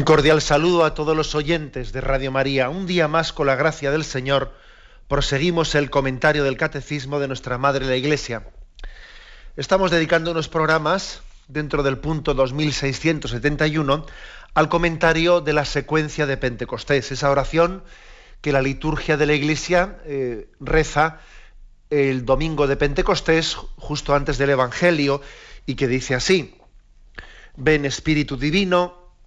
Un cordial saludo a todos los oyentes de Radio María. Un día más, con la gracia del Señor, proseguimos el comentario del Catecismo de nuestra Madre la Iglesia. Estamos dedicando unos programas, dentro del punto 2671, al comentario de la secuencia de Pentecostés, esa oración que la liturgia de la Iglesia eh, reza el domingo de Pentecostés, justo antes del Evangelio, y que dice así, ven Espíritu Divino,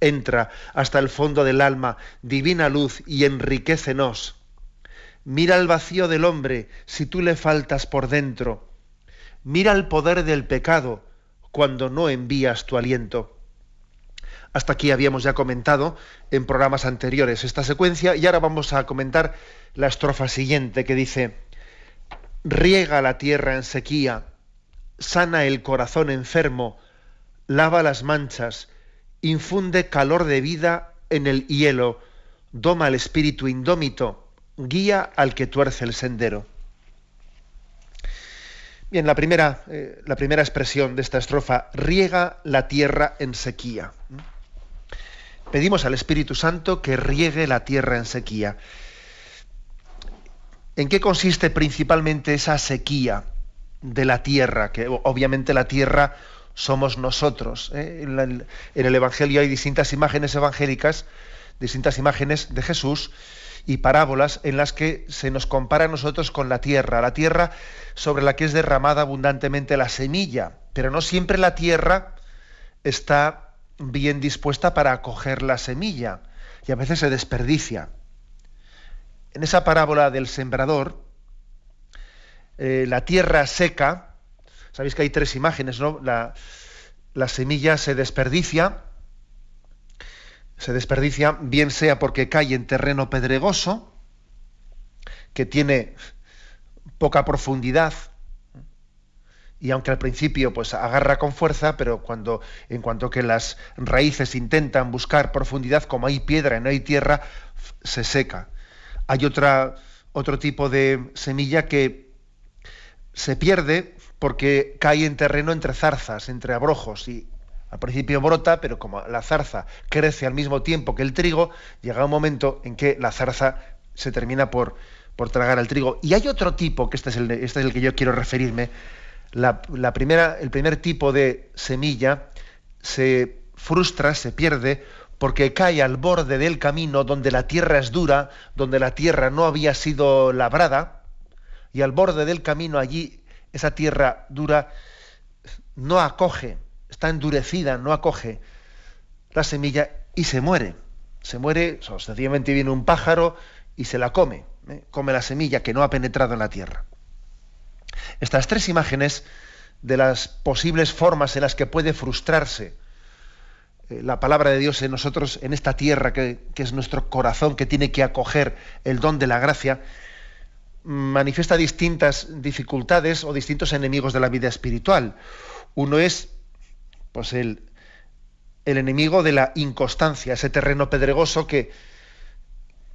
entra hasta el fondo del alma, divina luz, y enriquecenos. Mira el vacío del hombre si tú le faltas por dentro. Mira el poder del pecado cuando no envías tu aliento. Hasta aquí habíamos ya comentado en programas anteriores esta secuencia y ahora vamos a comentar la estrofa siguiente que dice, riega la tierra en sequía, sana el corazón enfermo, lava las manchas, infunde calor de vida en el hielo, doma el espíritu indómito, guía al que tuerce el sendero. Bien, la primera, eh, la primera expresión de esta estrofa, riega la tierra en sequía. Pedimos al Espíritu Santo que riegue la tierra en sequía. ¿En qué consiste principalmente esa sequía de la tierra? Que obviamente la tierra somos nosotros. ¿eh? En, el Evangelio hay distintas imágenes evangélicas, distintas imágenes de Jesús y parábolas en las que se nos compara a nosotros con la tierra, la tierra sobre la que es derramada abundantemente la semilla, pero no siempre la tierra está bien dispuesta para acoger la semilla y a veces se desperdicia. En esa parábola del sembrador, eh, la tierra seca, Sabéis que hay tres imágenes, ¿no? La, semilla se desperdicia, se desperdicia bien sea porque cae en terreno pedregoso, que tiene poca profundidad, y aunque al principio pues agarra con fuerza, pero cuando en cuanto que las raíces intentan buscar profundidad, como hay piedra y no hay tierra, se seca. Hay otra, otro tipo de semilla que se pierde porque cae en terreno entre zarzas, entre abrojos, y al principio brota, pero como la zarza crece al mismo tiempo que el trigo, llega un momento en que la zarza se termina por, por tragar al trigo. Y hay otro tipo, que este es el, este es el que yo quiero referirme, la, la primera, el primer tipo de semilla se frustra, se pierde, porque cae al borde del camino donde la tierra es dura, donde la tierra no había sido labrada, y al borde del camino allí esa tierra dura no acoge, está endurecida, no acoge la semilla y se muere. Se muere, sencillamente viene un pájaro y se la come, ¿eh? come la semilla que no ha penetrado en la tierra. Estas tres imágenes de las posibles formas en las que puede frustrarse eh, la palabra de Dios en nosotros, en esta tierra que, que es nuestro corazón, que tiene que acoger el don de la gracia, manifiesta distintas dificultades o distintos enemigos de la vida espiritual. Uno es pues el, el enemigo de la inconstancia, ese terreno pedregoso que,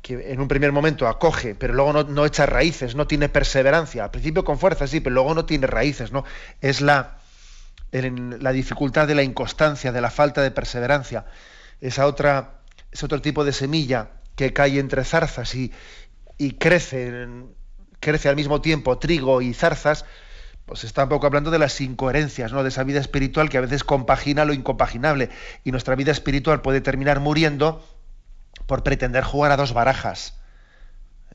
que en un primer momento acoge, pero luego no, echa raíces, no tiene perseverancia. Al principio con fuerza, sí, pero luego no tiene raíces, ¿no? Es la, la dificultad de la inconstancia, de la falta de perseverancia. Esa otra, ese otro tipo de semilla que cae entre zarzas y, y crece crece al mismo tiempo trigo y zarzas, pues está un poco hablando de las incoherencias, ¿no? de esa vida espiritual que a veces compagina lo incompaginable. Y nuestra vida espiritual puede terminar muriendo por pretender jugar a dos barajas.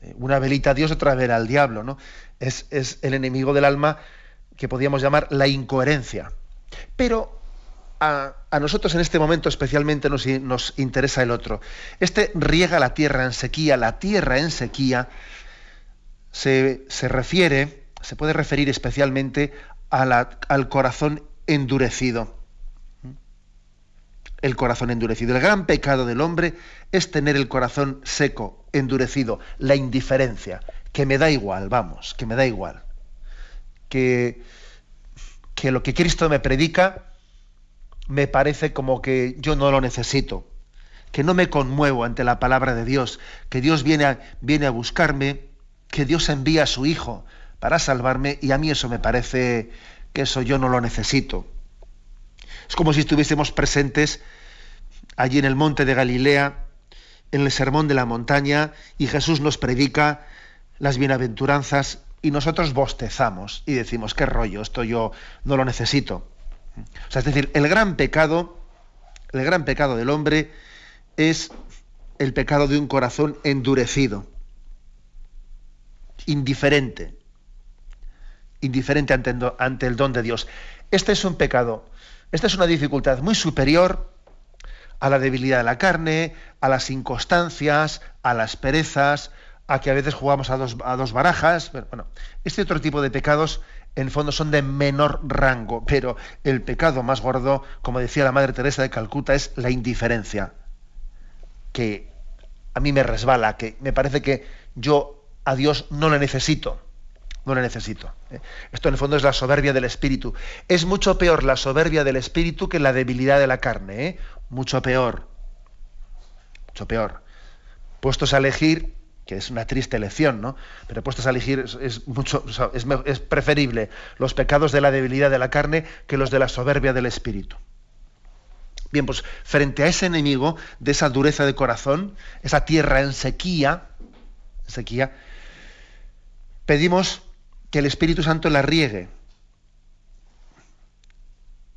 Eh, una velita a Dios, otra vela al diablo, ¿no? Es, el enemigo del alma que podríamos llamar la incoherencia. Pero a, nosotros en este momento especialmente nos, nos, interesa el otro. Este riega la tierra en sequía, la tierra en sequía se, refiere, se puede referir especialmente al corazón endurecido. El corazón endurecido. El gran pecado del hombre es tener el corazón seco, endurecido, la indiferencia, que me da igual, vamos, que me da igual. Que, que lo que Cristo me predica me parece como que yo no lo necesito, que no me conmuevo ante la palabra de Dios, que Dios viene viene a buscarme, que Dios envía a su Hijo para salvarme y a mí eso me parece que eso yo no lo necesito. Es como si estuviésemos presentes allí en el monte de Galilea, en el sermón de la montaña, y Jesús nos predica las bienaventuranzas y nosotros bostezamos y decimos, qué rollo, esto yo no lo necesito. O sea, es decir, el gran pecado, el gran pecado del hombre es el pecado de un corazón endurecido, indiferente, indiferente ante, el don de Dios. Este es un pecado esta es una dificultad muy superior a la debilidad de la carne, a las inconstancias, a las perezas, a que a veces jugamos a dos, a dos barajas. Bueno, este otro tipo de pecados en el fondo son de menor rango, pero el pecado más gordo, como decía la Madre Teresa de Calcuta, es la indiferencia, que a mí me resbala, que me parece que yo a Dios no le necesito no le necesito. ¿eh? Esto en el fondo es la soberbia del espíritu. Es mucho peor la soberbia del espíritu que la debilidad de la carne, ¿eh? mucho peor. Mucho peor. Puestos a elegir, que es una triste elección, ¿no? Pero puestos a elegir es, mucho, es, es preferible los pecados de la debilidad de la carne que los de la soberbia del espíritu. Bien, pues frente a ese enemigo de esa dureza de corazón, esa tierra en sequía, sequía, pedimos que el Espíritu Santo la riegue.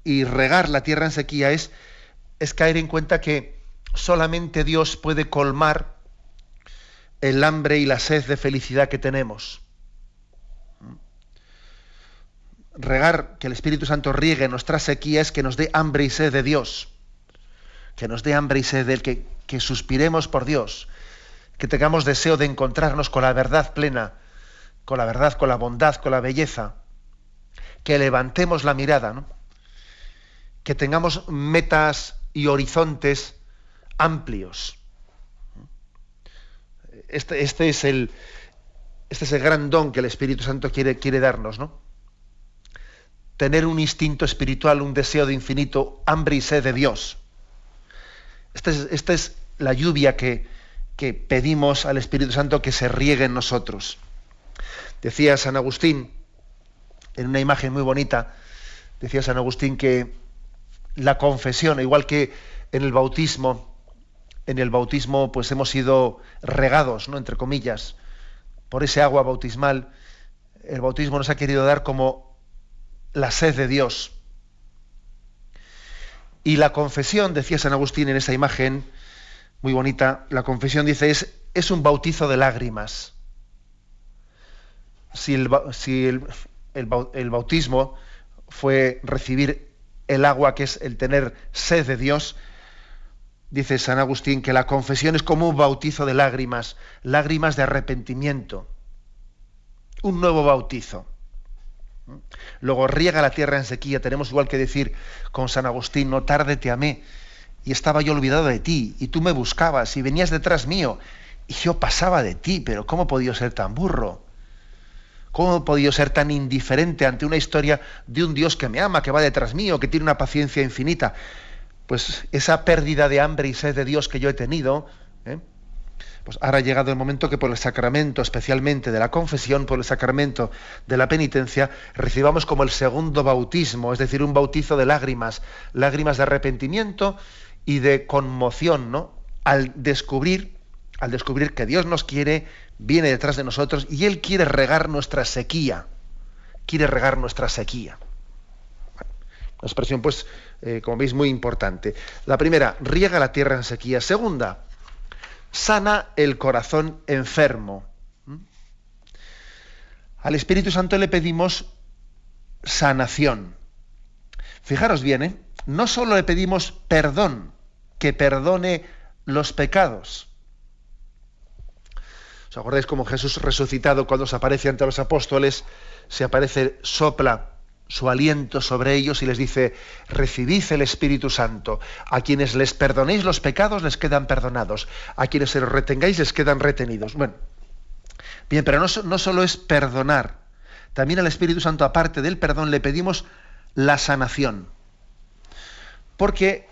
Y regar la tierra en sequía es, es caer en cuenta que solamente Dios puede colmar el hambre y la sed de felicidad que tenemos. Regar, que el Espíritu Santo riegue nuestra sequía es que nos dé hambre y sed de Dios. Que nos dé hambre y sed del que, que suspiremos por Dios. Que tengamos deseo de encontrarnos con la verdad plena con la verdad, con la bondad, con la belleza, que levantemos la mirada, que tengamos metas y horizontes amplios. Este, este, es el, este es el gran don que el Espíritu Santo quiere, quiere darnos, ¿no? Tener un instinto espiritual, un deseo de infinito, hambre y sed de Dios. Esta es, es la lluvia que, que pedimos al Espíritu Santo que se riegue en nosotros. Decía San Agustín, en una imagen muy bonita, decía San Agustín que la confesión, igual que en el bautismo, en el bautismo pues hemos sido regados, ¿no? entre comillas, por ese agua bautismal, el bautismo nos ha querido dar como la sed de Dios. Y la confesión, decía San Agustín en esa imagen muy bonita, la confesión dice es, es un bautizo de lágrimas si el, bautismo fue recibir el agua, que es el tener sed de Dios, dice San Agustín que la confesión es como un bautizo de lágrimas, lágrimas de arrepentimiento, un nuevo bautizo. Luego riega la tierra en sequía, tenemos igual que decir con San Agustín, no tarde te amé, y estaba yo olvidado de ti, y tú me buscabas, y venías detrás mío, y yo pasaba de ti, pero ¿cómo podía ser tan burro? ¿Cómo he podido ser tan indiferente ante una historia de un Dios que me ama, que va detrás mío, que tiene una paciencia infinita? Pues esa pérdida de hambre y sed de Dios que yo he tenido, ¿eh? pues ahora ha llegado el momento que por el sacramento, especialmente de la confesión, por el sacramento de la penitencia, recibamos como el segundo bautismo, es decir, un bautizo de lágrimas, lágrimas de arrepentimiento y de conmoción, ¿no? Al descubrir, al descubrir que Dios nos quiere viene detrás de nosotros y Él quiere regar nuestra sequía. Quiere regar nuestra sequía. una expresión, pues, eh, como veis, muy importante. La primera, riega la tierra en sequía. Segunda, sana el corazón enfermo. ¿Mm? Al Espíritu Santo le pedimos sanación. Fijaros bien, ¿eh? no solo le pedimos perdón, que perdone los pecados. ¿Os acordáis como Jesús resucitado cuando se aparece ante los apóstoles, se aparece, sopla su aliento sobre ellos y les dice, recibid el Espíritu Santo. A quienes les perdonéis los pecados les quedan perdonados. A quienes se los retengáis les quedan retenidos. Bueno, bien, pero no, no solo es perdonar. También al Espíritu Santo, aparte del perdón, le pedimos la sanación. Porque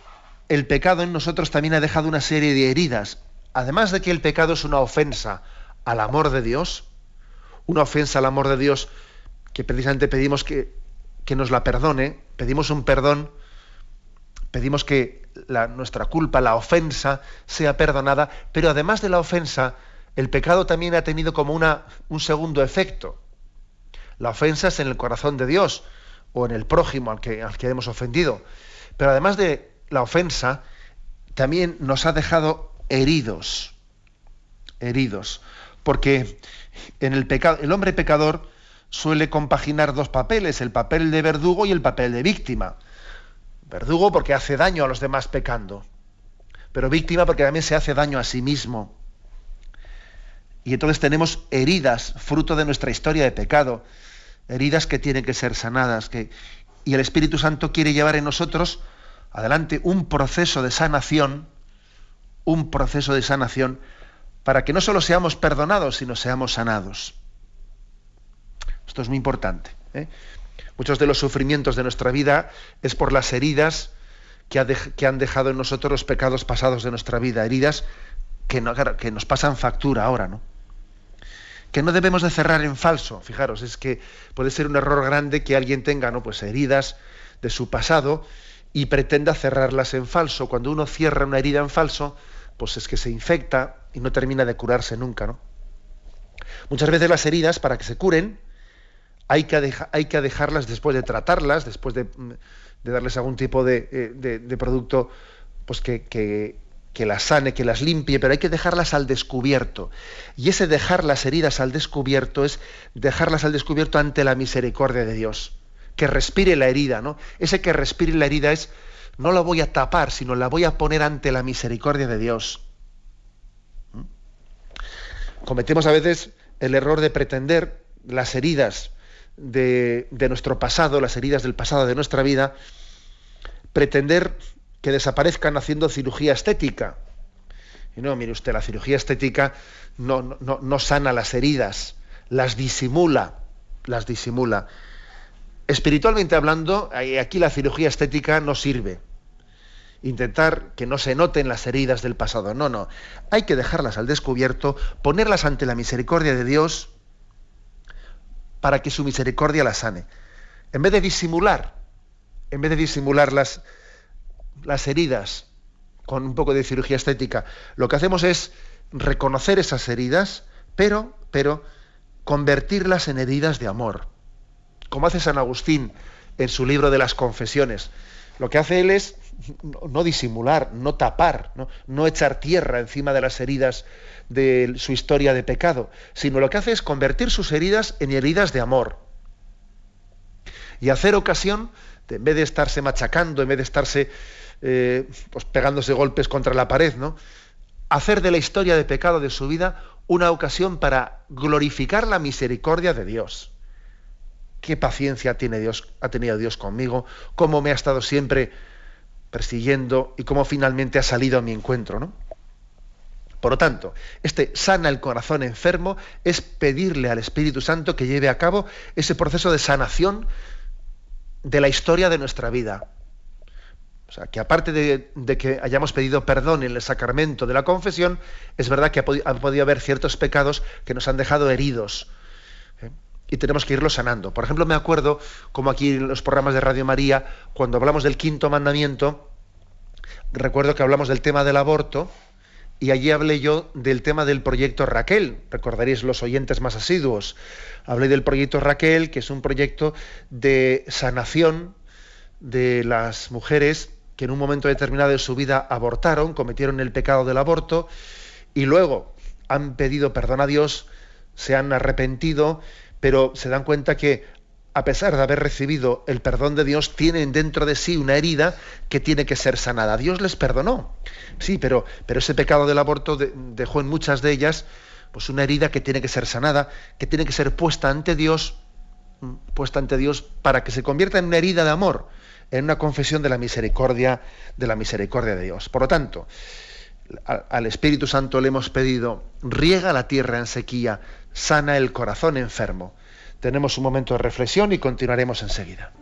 el pecado en nosotros también ha dejado una serie de heridas. Además de que el pecado es una ofensa al amor de Dios, una ofensa al amor de Dios que precisamente pedimos que, que nos la perdone, pedimos un perdón, pedimos que nuestra culpa, la ofensa, sea perdonada, pero además de la ofensa, el pecado también ha tenido como una, un segundo efecto. La ofensa es en el corazón de Dios o en el prójimo al que, al que hemos ofendido. Pero además de la ofensa, también nos ha dejado heridos. Heridos. Porque en el pecado, el hombre pecador suele compaginar dos papeles, el papel de verdugo y el papel de víctima. Verdugo porque hace daño a los demás pecando, pero víctima porque también se hace daño a sí mismo. Y entonces tenemos heridas, fruto de nuestra historia de pecado, heridas que tienen que ser sanadas, que, y el Espíritu Santo quiere llevar en nosotros adelante un proceso de sanación, un proceso de sanación, para que no solo seamos perdonados, sino seamos sanados. Esto es muy importante. ¿eh? Muchos de los sufrimientos de nuestra vida es por las heridas que, han dejado en nosotros los pecados pasados de nuestra vida, heridas que, que nos pasan factura ahora, ¿no? Que no debemos de cerrar en falso. Fijaros, es que puede ser un error grande que alguien tenga, ¿no? Pues heridas de su pasado y pretenda cerrarlas en falso. Cuando uno cierra una herida en falso, pues es que se infecta y no termina de curarse nunca, ¿no? Muchas veces las heridas, para que se curen, hay que, hay que dejarlas después de tratarlas, después de, darles algún tipo de, eh, producto pues que, que, las sane, que las limpie, pero hay que dejarlas al descubierto. Y ese dejar las heridas al descubierto es dejarlas al descubierto ante la misericordia de Dios. Que respire la herida, ¿no? Ese que respire la herida es, no la voy a tapar, sino la voy a poner ante la misericordia de Dios. Cometemos a veces el error de pretender las heridas de, nuestro pasado, las heridas del pasado de nuestra vida, pretender que desaparezcan haciendo cirugía estética. Y no, mire usted, la cirugía estética no, no, no sana las heridas, las disimula, las disimula. Espiritualmente hablando, aquí la cirugía estética no sirve. Intentar que no se noten las heridas del pasado. No, no. Hay que dejarlas al descubierto, ponerlas ante la misericordia de Dios para que su misericordia la sane. En vez de disimular, en vez de disimular las, las heridas con un poco de cirugía estética, lo que hacemos es reconocer esas heridas, pero, pero convertirlas en heridas de amor. Como hace San Agustín en su libro de las confesiones. Lo que hace él es no disimular, no tapar, no, echar tierra encima de las heridas de su historia de pecado, sino lo que hace es convertir sus heridas en heridas de amor. Y hacer ocasión, en vez de estarse machacando, en vez de estarse eh, pues pegándose golpes contra la pared, ¿no? hacer de la historia de pecado de su vida una ocasión para glorificar la misericordia de Dios. Qué paciencia tiene Dios, ha tenido Dios conmigo, cómo me ha estado siempre persiguiendo y cómo finalmente ha salido a mi encuentro, ¿no? Por lo tanto, este sana el corazón enfermo es pedirle al Espíritu Santo que lleve a cabo ese proceso de sanación de la historia de nuestra vida. O sea, que aparte de, que hayamos pedido perdón en el sacramento de la confesión, es verdad que ha, podido haber ciertos pecados que nos han dejado heridos. ¿eh? Y tenemos que irlos sanando. Por ejemplo, me acuerdo, como aquí en los programas de Radio María, cuando hablamos del quinto mandamiento, recuerdo que hablamos del tema del aborto, y allí hablé yo del tema del proyecto Raquel. Recordaréis los oyentes más asiduos. Hablé del proyecto Raquel, que es un proyecto de sanación de las mujeres que en un momento determinado de su vida abortaron, cometieron el pecado del aborto y luego han pedido perdón a Dios, se han arrepentido, pero se dan cuenta que a pesar de haber recibido el perdón de Dios, tienen dentro de sí una herida que tiene que ser sanada. Dios les perdonó, sí, pero, pero ese pecado del aborto dejó en muchas de ellas pues una herida que tiene que ser sanada, que tiene que ser puesta ante Dios, puesta ante Dios para que se convierta en una herida de amor, en una confesión de la misericordia, de la misericordia de Dios. Por lo tanto, al Espíritu Santo le hemos pedido, riega la tierra en sequía, sana el corazón enfermo. Tenemos un momento de reflexión y continuaremos enseguida.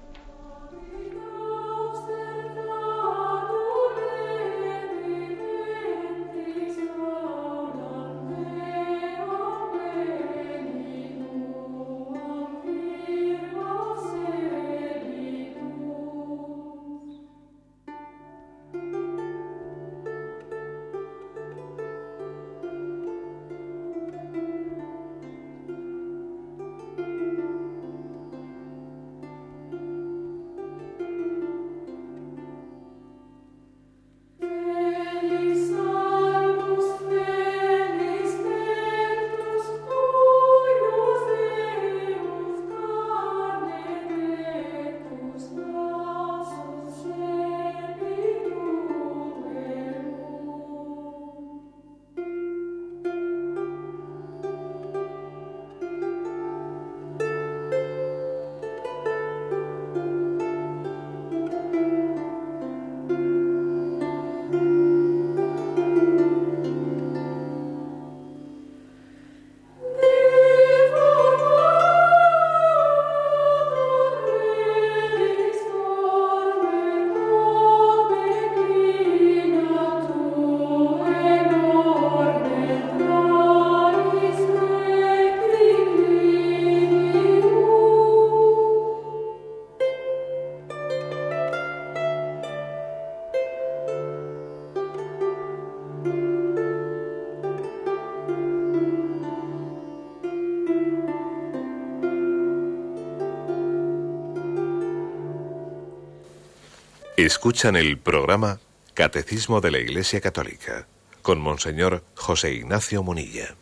Escuchan el programa Catecismo de la Iglesia Católica con Monseñor José Ignacio Munilla.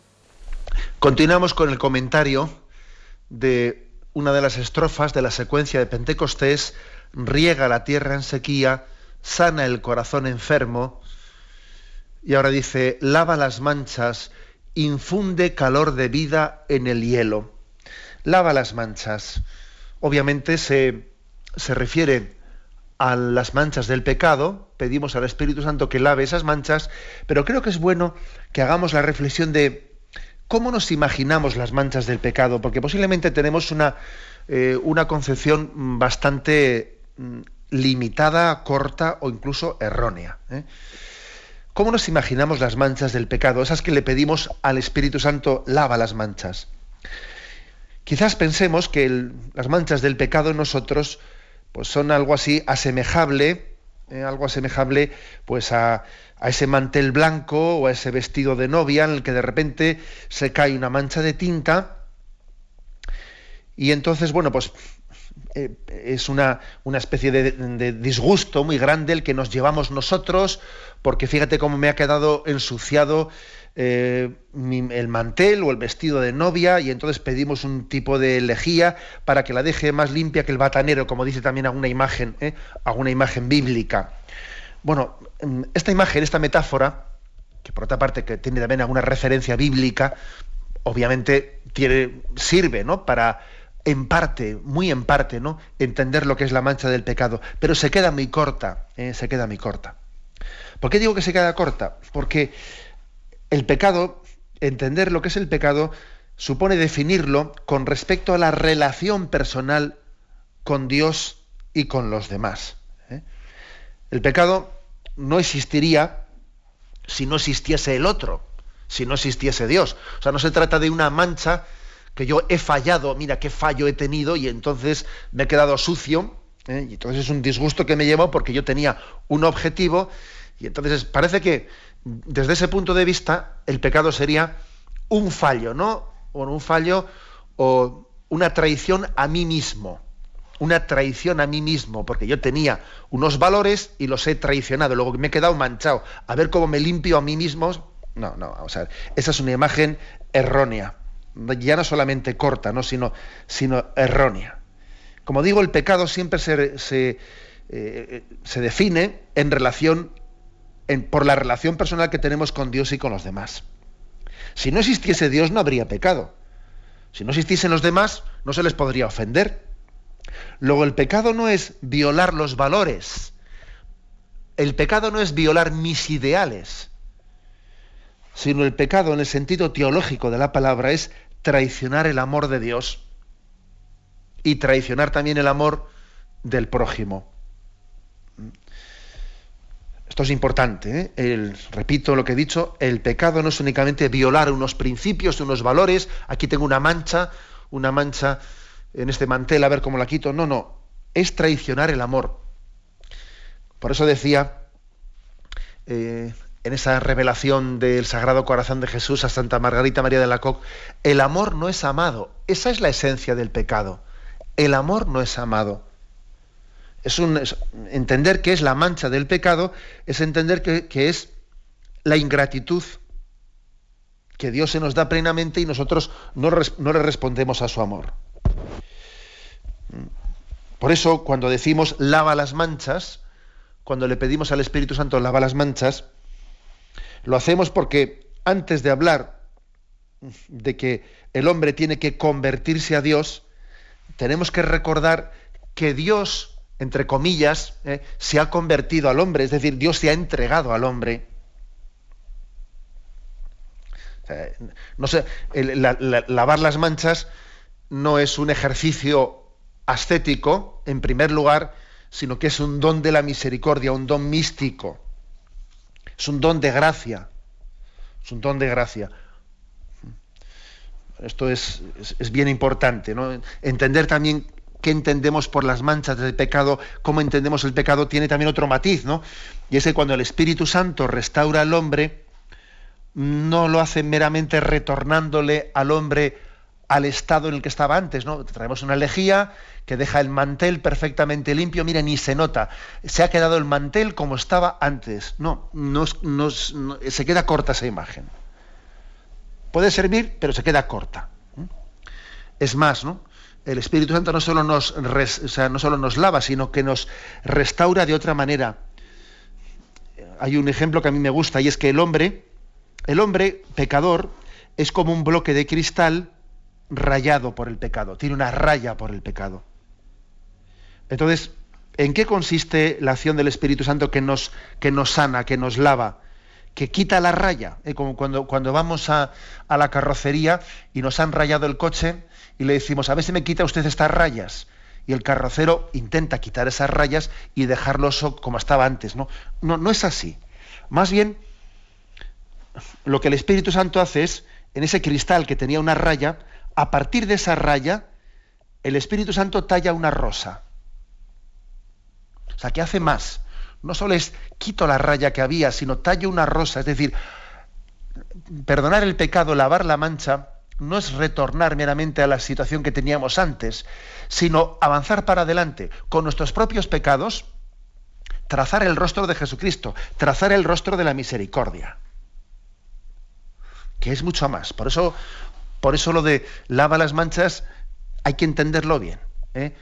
Continuamos con el comentario de una de las estrofas de la secuencia de Pentecostés, riega la tierra en sequía, sana el corazón enfermo, y ahora dice, lava las manchas, infunde calor de vida en el hielo. Lava las manchas. Obviamente se, se refiere a las manchas del pecado, pedimos al Espíritu Santo que lave esas manchas, pero creo que es bueno que hagamos la reflexión de cómo nos imaginamos las manchas del pecado, porque posiblemente tenemos una, eh, una concepción bastante mm, limitada, corta o incluso errónea. ¿eh? ¿Cómo nos imaginamos las manchas del pecado? Esas que le pedimos al Espíritu Santo, lava las manchas. Quizás pensemos que las manchas del pecado en nosotros pues son algo así asemejable, eh, algo asemejable pues a, ese mantel blanco o a ese vestido de novia en el que de repente se cae una mancha de tinta. Y entonces, bueno, pues eh, es una, una especie de, disgusto muy grande el que nos llevamos nosotros, porque fíjate cómo me ha quedado ensuciado eh, el mantel o el vestido de novia y entonces pedimos un tipo de lejía para que la deje más limpia que el batanero, como dice también alguna imagen, ¿eh? alguna imagen bíblica. Bueno, mm, esta imagen, esta metáfora, que por otra parte que tiene también alguna referencia bíblica, obviamente tiene, sirve ¿no? para en parte, muy en parte, ¿no? entender lo que es la mancha del pecado, pero se queda muy corta, ¿eh? se queda muy corta. ¿Por qué digo que se queda corta? Porque el pecado, entender lo que es el pecado, supone definirlo con respecto a la relación personal con Dios y con los demás. ¿eh? El pecado no existiría si no existiese el otro, si no existiese Dios. O sea, no se trata de una mancha que yo he fallado, mira qué fallo he tenido y entonces me he quedado sucio, ¿eh? y entonces es un disgusto que me llevo porque yo tenía un objetivo y entonces parece que desde ese punto de vista, el pecado sería un fallo, ¿no? O un fallo o una traición a mí mismo. Una traición a mí mismo, porque yo tenía unos valores y los he traicionado. Luego me he quedado manchado. A ver cómo me limpio a mí mismo, No, no, vamos a ver. Esa es una imagen errónea. Ya no solamente corta, ¿no? Sino, sino errónea. Como digo, el pecado siempre se, se, eh, se define en relación, por la relación personal que tenemos con Dios y con los demás. Si no existiese Dios, no habría pecado. Si no existiesen los demás, no se les podría ofender. Luego, el pecado no es violar los valores. El pecado no es violar mis ideales sino el pecado en el sentido teológico de la palabra es traicionar el amor de Dios y traicionar también el amor del prójimo. Esto es importante. ¿eh? repito lo que he dicho, el pecado no es únicamente violar unos principios, unos valores. Aquí tengo una mancha, una mancha en este mantel, a ver cómo la quito. No, no, es traicionar el amor. Por eso decía eh, en esa revelación del Sagrado Corazón de Jesús a Santa Margarita María de la Coque, el amor no es amado. Esa es la esencia del pecado. El amor no es amado. Es, entender que es la mancha del pecado, es entender que, es la ingratitud que Dios se nos da plenamente y nosotros no, no le respondemos a su amor. Por eso, cuando decimos lava las manchas, cuando le pedimos al Espíritu Santo lava las manchas, lo hacemos porque antes de hablar de que el hombre tiene que convertirse a Dios, tenemos que recordar que Dios, entre comillas, eh, se ha convertido al hombre, es decir, Dios se ha entregado al hombre. no sé, lavar las manchas no es un ejercicio ascético, en primer lugar, sino que es un don de la misericordia, un don místico. Es un don de gracia. Es un don de gracia. Esto es, bien importante, ¿no? Entender también qué entendemos por las manchas del pecado, cómo entendemos el pecado, tiene también otro matiz, ¿no? Y es que cuando el Espíritu Santo restaura al hombre, no lo hace meramente retornándole al hombre al estado en el que estaba antes, ¿no? Traemos una lejía que deja el mantel perfectamente limpio, mira, ni se nota. Se ha quedado el mantel como estaba antes. No, no, se queda corta esa imagen. Puede servir, pero se queda corta. Es más, ¿no? El Espíritu Santo no solo nos, no solo nos lava, sino que nos restaura de otra manera. Hay un ejemplo que a mí me gusta y es que el hombre, el hombre pecador, es como un bloque de cristal rayado por el pecado, tiene una raya por el pecado. Entonces, ¿en qué consiste la acción del Espíritu Santo que nos, que nos sana, que nos lava, que quita la raya? Eh, como cuando, cuando vamos a, a, la carrocería y nos han rayado el coche y le decimos, a ver si me quita usted estas rayas. Y el carrocero intenta quitar esas rayas y dejarlo como estaba antes. No, no, no es así. Más bien, lo que el Espíritu Santo hace es, en ese cristal que tenía una raya, a partir de esa raya, el Espíritu Santo talla una rosa. O sea, que hace más. No solo es quito la raya que había, sino tallo una rosa. Es decir, perdonar el pecado, lavar la mancha, no es retornar meramente a la situación que teníamos antes, sino avanzar para adelante con nuestros propios pecados, trazar el rostro de Jesucristo, trazar el rostro de la misericordia, que es mucho más. Por eso por eso lo de lava las manchas hay que entenderlo bien. ¿eh?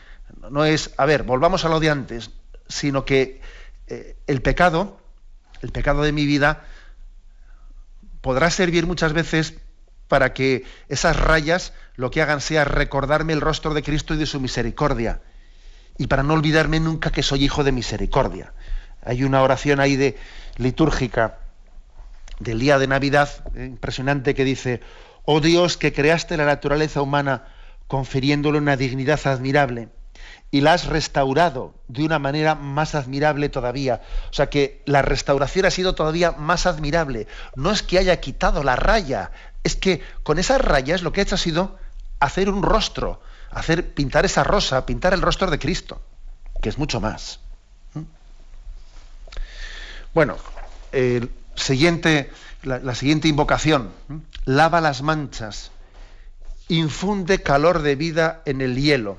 No es, a ver, volvamos a lo de antes, sino que eh, el pecado, el pecado de mi vida, podrá servir muchas veces para que esas rayas lo que hagan sea recordarme el rostro de Cristo y de su misericordia. Y para no olvidarme nunca que soy hijo de misericordia. Hay una oración ahí de litúrgica del día de Navidad eh, impresionante que dice, Oh Dios, que creaste la naturaleza humana confiriéndole una dignidad admirable y la has restaurado de una manera más admirable todavía. O sea que la restauración ha sido todavía más admirable. No es que haya quitado la raya, es que con esas rayas lo que ha hecho ha sido hacer un rostro, hacer pintar esa rosa, pintar el rostro de Cristo, que es mucho más. ¿Mm? Bueno, la, siguiente invocación. Lava las manchas, infunde calor de vida en el hielo.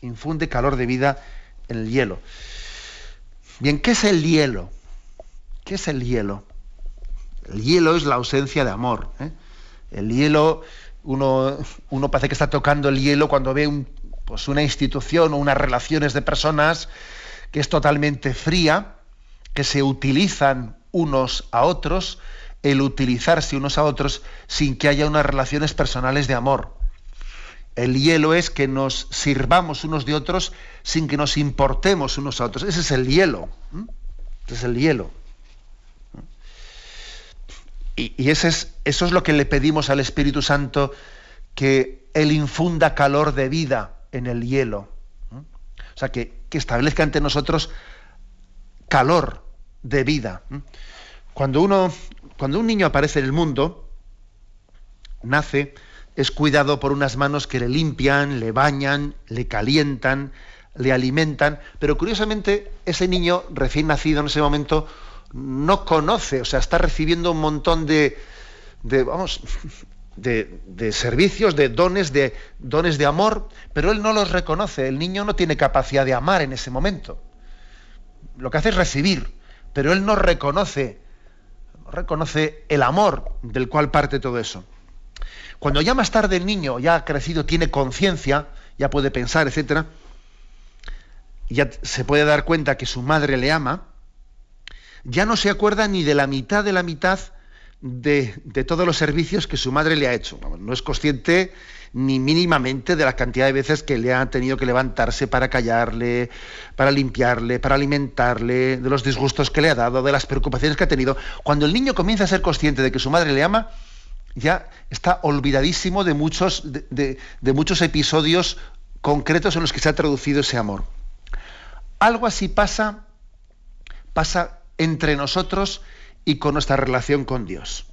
Infunde calor de vida en el hielo. Bien, ¿qué es el hielo? ¿Qué es el hielo? El hielo es la ausencia de amor. ¿eh? El hielo, uno, uno parece que está tocando el hielo cuando ve pues una institución o unas relaciones de personas que es totalmente fría, que se utilizan unos a otros, el utilizarse unos a otros sin que haya unas relaciones personales de amor. El hielo es que nos sirvamos unos de otros sin que nos importemos unos a otros. Ese es el hielo. Ese es el hielo. Y, ese es, eso es lo que le pedimos al Espíritu Santo, que Él infunda calor de vida en el hielo. O sea, que, que establezca ante nosotros calor de vida. Cuando, uno, cuando un niño aparece en el mundo, nace, es cuidado por unas manos que le limpian, le bañan, le calientan, le alimentan, pero curiosamente ese niño recién nacido en ese momento no conoce, o sea, está recibiendo un montón de, vamos, de, de, servicios, de dones, de dones de amor, pero él no los reconoce. El niño no tiene capacidad de amar en ese momento. Lo que hace es recibir, pero él no reconoce, no reconoce el amor del cual parte todo eso. Cuando ya más tarde el niño ya ha crecido, tiene conciencia, ya puede pensar, etcétera, ya se puede dar cuenta que su madre le ama, ya no se acuerda ni de la mitad de la mitad de, todos los servicios que su madre le ha hecho. No es consciente ni mínimamente de la cantidad de veces que le ha tenido que levantarse para callarle, para limpiarle, para alimentarle, de los disgustos que le ha dado, de las preocupaciones que ha tenido. Cuando el niño comienza a ser consciente de que su madre le ama, ya está olvidadísimo de muchos, de muchos episodios concretos en los que se ha traducido ese amor. Algo así pasa, pasa entre nosotros y con nuestra relación con Dios.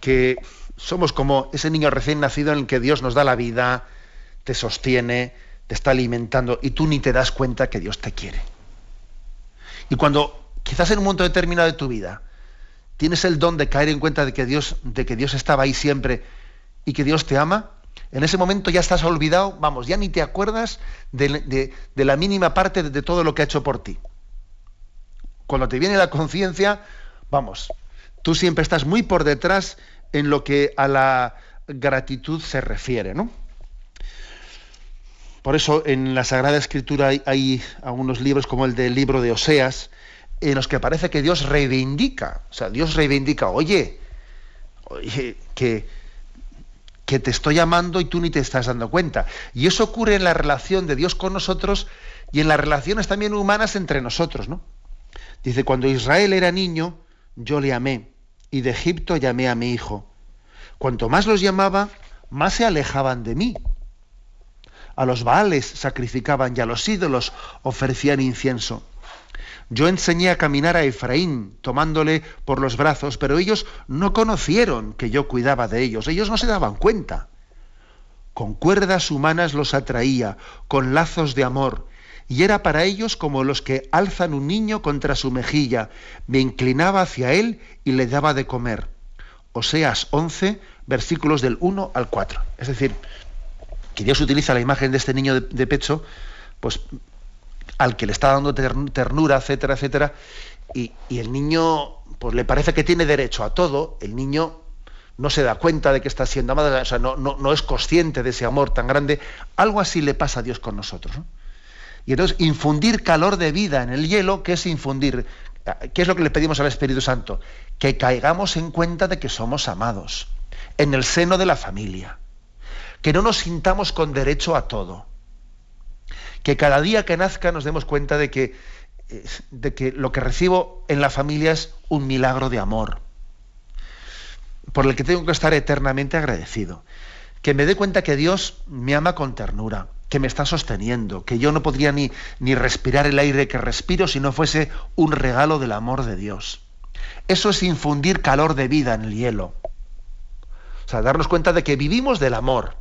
Que somos como ese niño recién nacido en el que Dios nos da la vida, te sostiene, te está alimentando y tú ni te das cuenta que Dios te quiere. Y cuando quizás en un momento determinado de tu vida tienes el don de caer en cuenta de que Dios, de que Dios estaba ahí siempre y que Dios te ama, en ese momento ya estás olvidado, vamos, ya ni te acuerdas de, la mínima parte de, todo lo que ha hecho por ti. Cuando te viene la conciencia, vamos, tú siempre estás muy por detrás en lo que a la gratitud se refiere, ¿no? Por eso en la Sagrada Escritura hay, algunos libros como el del libro de Oseas, en los que parece que Dios reivindica, o sea, Dios reivindica, oye, oye, que, que te estoy amando y tú ni te estás dando cuenta. Y eso ocurre en la relación de Dios con nosotros y en las relaciones también humanas entre nosotros, ¿no? Dice, cuando Israel era niño, yo le amé, y de Egipto llamé a mi hijo. Cuanto más los llamaba, más se alejaban de mí. A los baales sacrificaban y a los ídolos ofrecían incienso. Yo enseñé a caminar a Efraín, tomándole por los brazos, pero ellos no conocieron que yo cuidaba de ellos, ellos no se daban cuenta. Con cuerdas humanas los atraía, con lazos de amor, y era para ellos como los que alzan un niño contra su mejilla. Me inclinaba hacia él y le daba de comer. Oseas 11, versículos del 1 al 4. Es decir, que Dios utiliza la imagen de este niño de, pecho, pues al que le está dando ternura, etcétera, etcétera, y, el niño pues le parece que tiene derecho a todo, el niño no se da cuenta de que está siendo amado, o sea, no, no, es consciente de ese amor tan grande, algo así le pasa a Dios con nosotros. Y entonces infundir calor de vida en el hielo, ¿qué es infundir? ¿Qué es lo que le pedimos al Espíritu Santo? Que caigamos en cuenta de que somos amados, en el seno de la familia, que no nos sintamos con derecho a todo que cada día que nazca nos demos cuenta de que, de que lo que recibo en la familia es un milagro de amor, por el que tengo que estar eternamente agradecido. Que me dé cuenta que Dios me ama con ternura, que me está sosteniendo, que yo no podría ni, ni respirar el aire que respiro si no fuese un regalo del amor de Dios. Eso es infundir calor de vida en el hielo. O sea, darnos cuenta de que vivimos del amor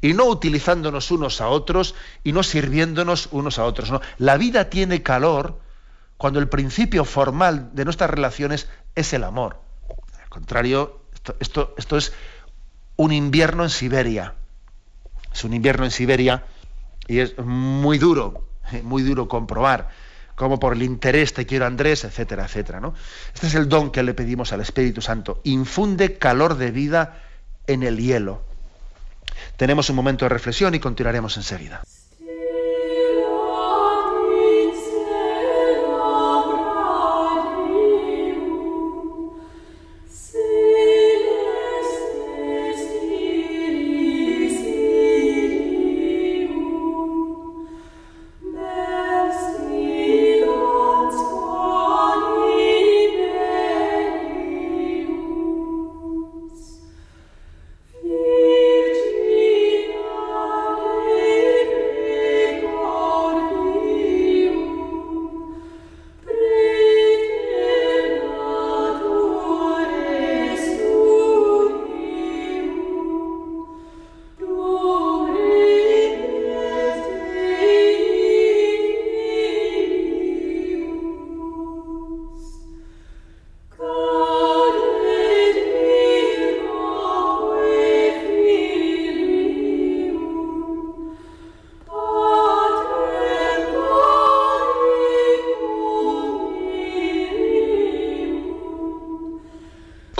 y no utilizándonos unos a otros y no sirviéndonos unos a otros. No. La vida tiene calor cuando el principio formal de nuestras relaciones es el amor. Al contrario, esto, esto, es un invierno en Siberia. Es un invierno en Siberia y es muy duro, muy duro comprobar como por el interés te quiero Andrés, etcétera, etcétera. ¿no? Este es el don que le pedimos al Espíritu Santo. Infunde calor de vida en el hielo. Tenemos un momento de reflexión y continuaremos enseguida.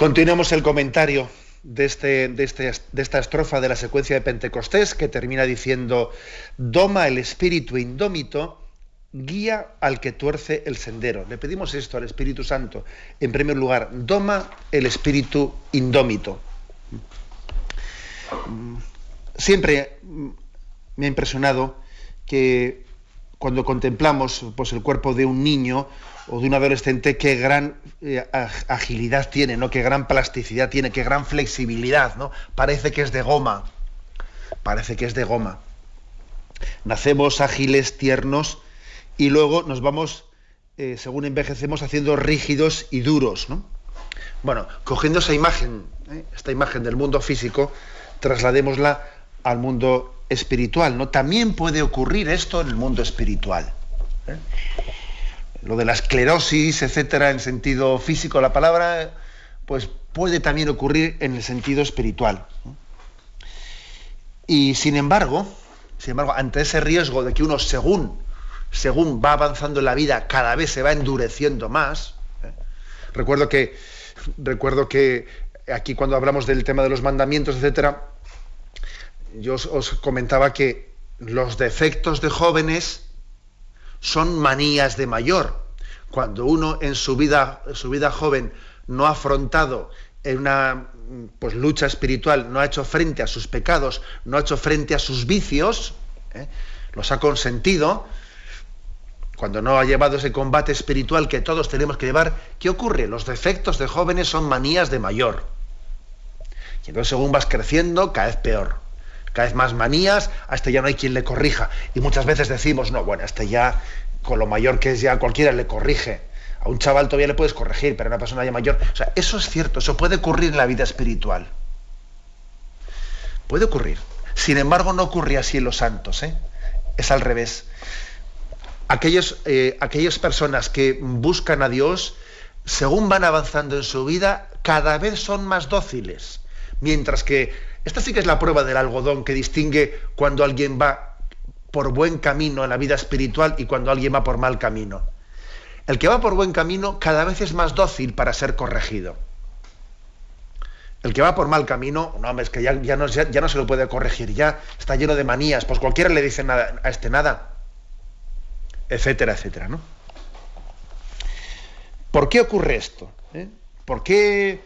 Continuamos el comentario de, este, este, de, esta estrofa de la secuencia de Pentecostés que termina diciendo, doma el espíritu indómito, guía al que tuerce el sendero. Le pedimos esto al Espíritu Santo. En primer lugar, doma el espíritu indómito. Siempre me ha impresionado que cuando contemplamos pues, el cuerpo de un niño o de un adolescente, qué gran eh, agilidad tiene, ¿no? qué gran plasticidad tiene, qué gran flexibilidad. ¿no? Parece que es de goma. Parece que es de goma. Nacemos ágiles, tiernos, y luego nos vamos, eh, según envejecemos, haciendo rígidos y duros. ¿no? Bueno, cogiendo esa imagen, ¿eh? esta imagen del mundo físico, trasladémosla al mundo espiritual. ¿no? También puede ocurrir esto en el mundo espiritual lo de la esclerosis, etcétera, en sentido físico la palabra, pues puede también ocurrir en el sentido espiritual. Y sin embargo, sin embargo, ante ese riesgo de que uno según, según va avanzando en la vida, cada vez se va endureciendo más, ¿eh? recuerdo que recuerdo que aquí cuando hablamos del tema de los mandamientos, etcétera, yo os comentaba que los defectos de jóvenes son manías de mayor. Cuando uno en su vida, su vida joven no ha afrontado en una pues, lucha espiritual, no ha hecho frente a sus pecados, no ha hecho frente a sus vicios, ¿eh? los ha consentido, cuando no ha llevado ese combate espiritual que todos tenemos que llevar, ¿qué ocurre? Los defectos de jóvenes son manías de mayor. Y entonces según vas creciendo, cada vez peor cada vez más manías, hasta este ya no hay quien le corrija. Y muchas veces decimos, no, bueno, este ya, con lo mayor que es ya, cualquiera le corrige. A un chaval todavía le puedes corregir, pero a una persona ya mayor. O sea, eso es cierto, eso puede ocurrir en la vida espiritual. Puede ocurrir. Sin embargo, no ocurre así en los santos, ¿eh? Es al revés. Aquellos, eh, aquellas personas que buscan a Dios, según van avanzando en su vida, cada vez son más dóciles. Mientras que esta sí que es la prueba del algodón que distingue cuando alguien va por buen camino en la vida espiritual y cuando alguien va por mal camino. El que va por buen camino cada vez es más dócil para ser corregido. El que va por mal camino, no, es que ya, no, ya, no se lo puede corregir, ya está lleno de manías, pues cualquiera le dice nada, a este nada, etcétera, etcétera, ¿no? ¿Por qué ocurre esto? ¿Eh? ¿Por qué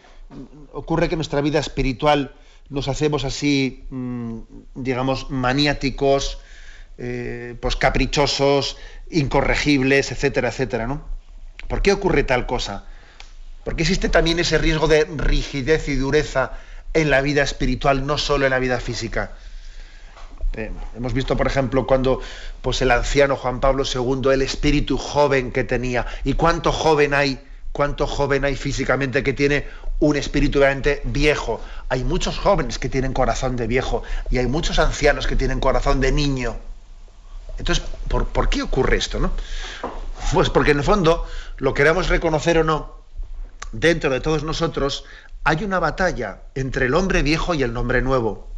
ocurre que nuestra vida espiritual nos hacemos así, mm, digamos, maniáticos, eh, pues caprichosos, incorregibles, etcétera, etcétera, ¿no? ¿Por qué ocurre tal cosa? Porque existe también ese riesgo de rigidez y dureza en la vida espiritual, no solo en la vida física. Eh, hemos visto, por ejemplo, cuando pues, el anciano Juan Pablo II, el espíritu joven que tenía, y cuánto joven hay, cuánto joven hay físicamente que tiene un espíritu realmente viejo. Hay muchos jóvenes que tienen corazón de viejo y hay muchos ancianos que tienen corazón de niño. Entonces, ¿por, qué ocurre esto? No? Pues porque en el fondo, lo queramos reconocer o no, dentro de todos nosotros hay una batalla entre el hombre viejo y el hombre nuevo.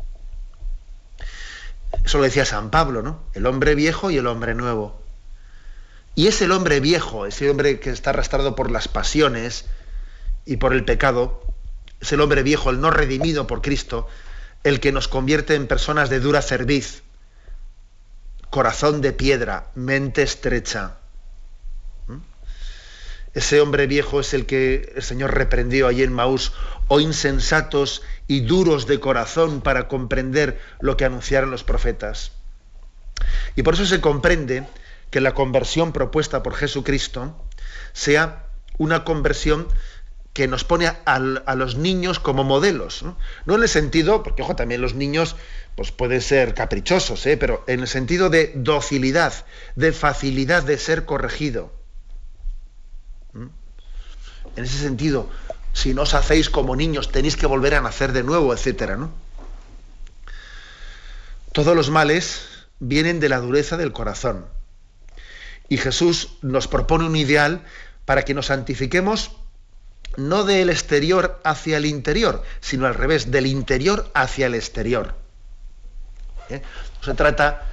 Eso lo decía San Pablo, ¿no? El hombre viejo y el hombre nuevo. Y es el hombre viejo, ese hombre que está arrastrado por las pasiones y por el pecado, es el hombre viejo, el no redimido por Cristo, el que nos convierte en personas de dura cerviz, corazón de piedra, mente estrecha. ¿Mm? Ese hombre viejo es el que el Señor reprendió allí en Maús, o insensatos y duros de corazón para comprender lo que anunciaron los profetas. Y por eso se comprende que la conversión propuesta por Jesucristo sea una conversión que nos pone a, los niños como modelos. ¿no? en el sentido, porque ojo, también los niños pues pueden ser caprichosos, ¿eh? pero en el sentido de docilidad, de facilidad de ser corregido. En ese sentido, si no os hacéis como niños, tenéis que volver a nacer de nuevo, etcétera, ¿no? Todos los males vienen de la dureza del corazón. Y Jesús nos propone un ideal para que nos santifiquemos no del exterior hacia el interior, sino al revés, del interior hacia el exterior. ¿Eh? No se trata,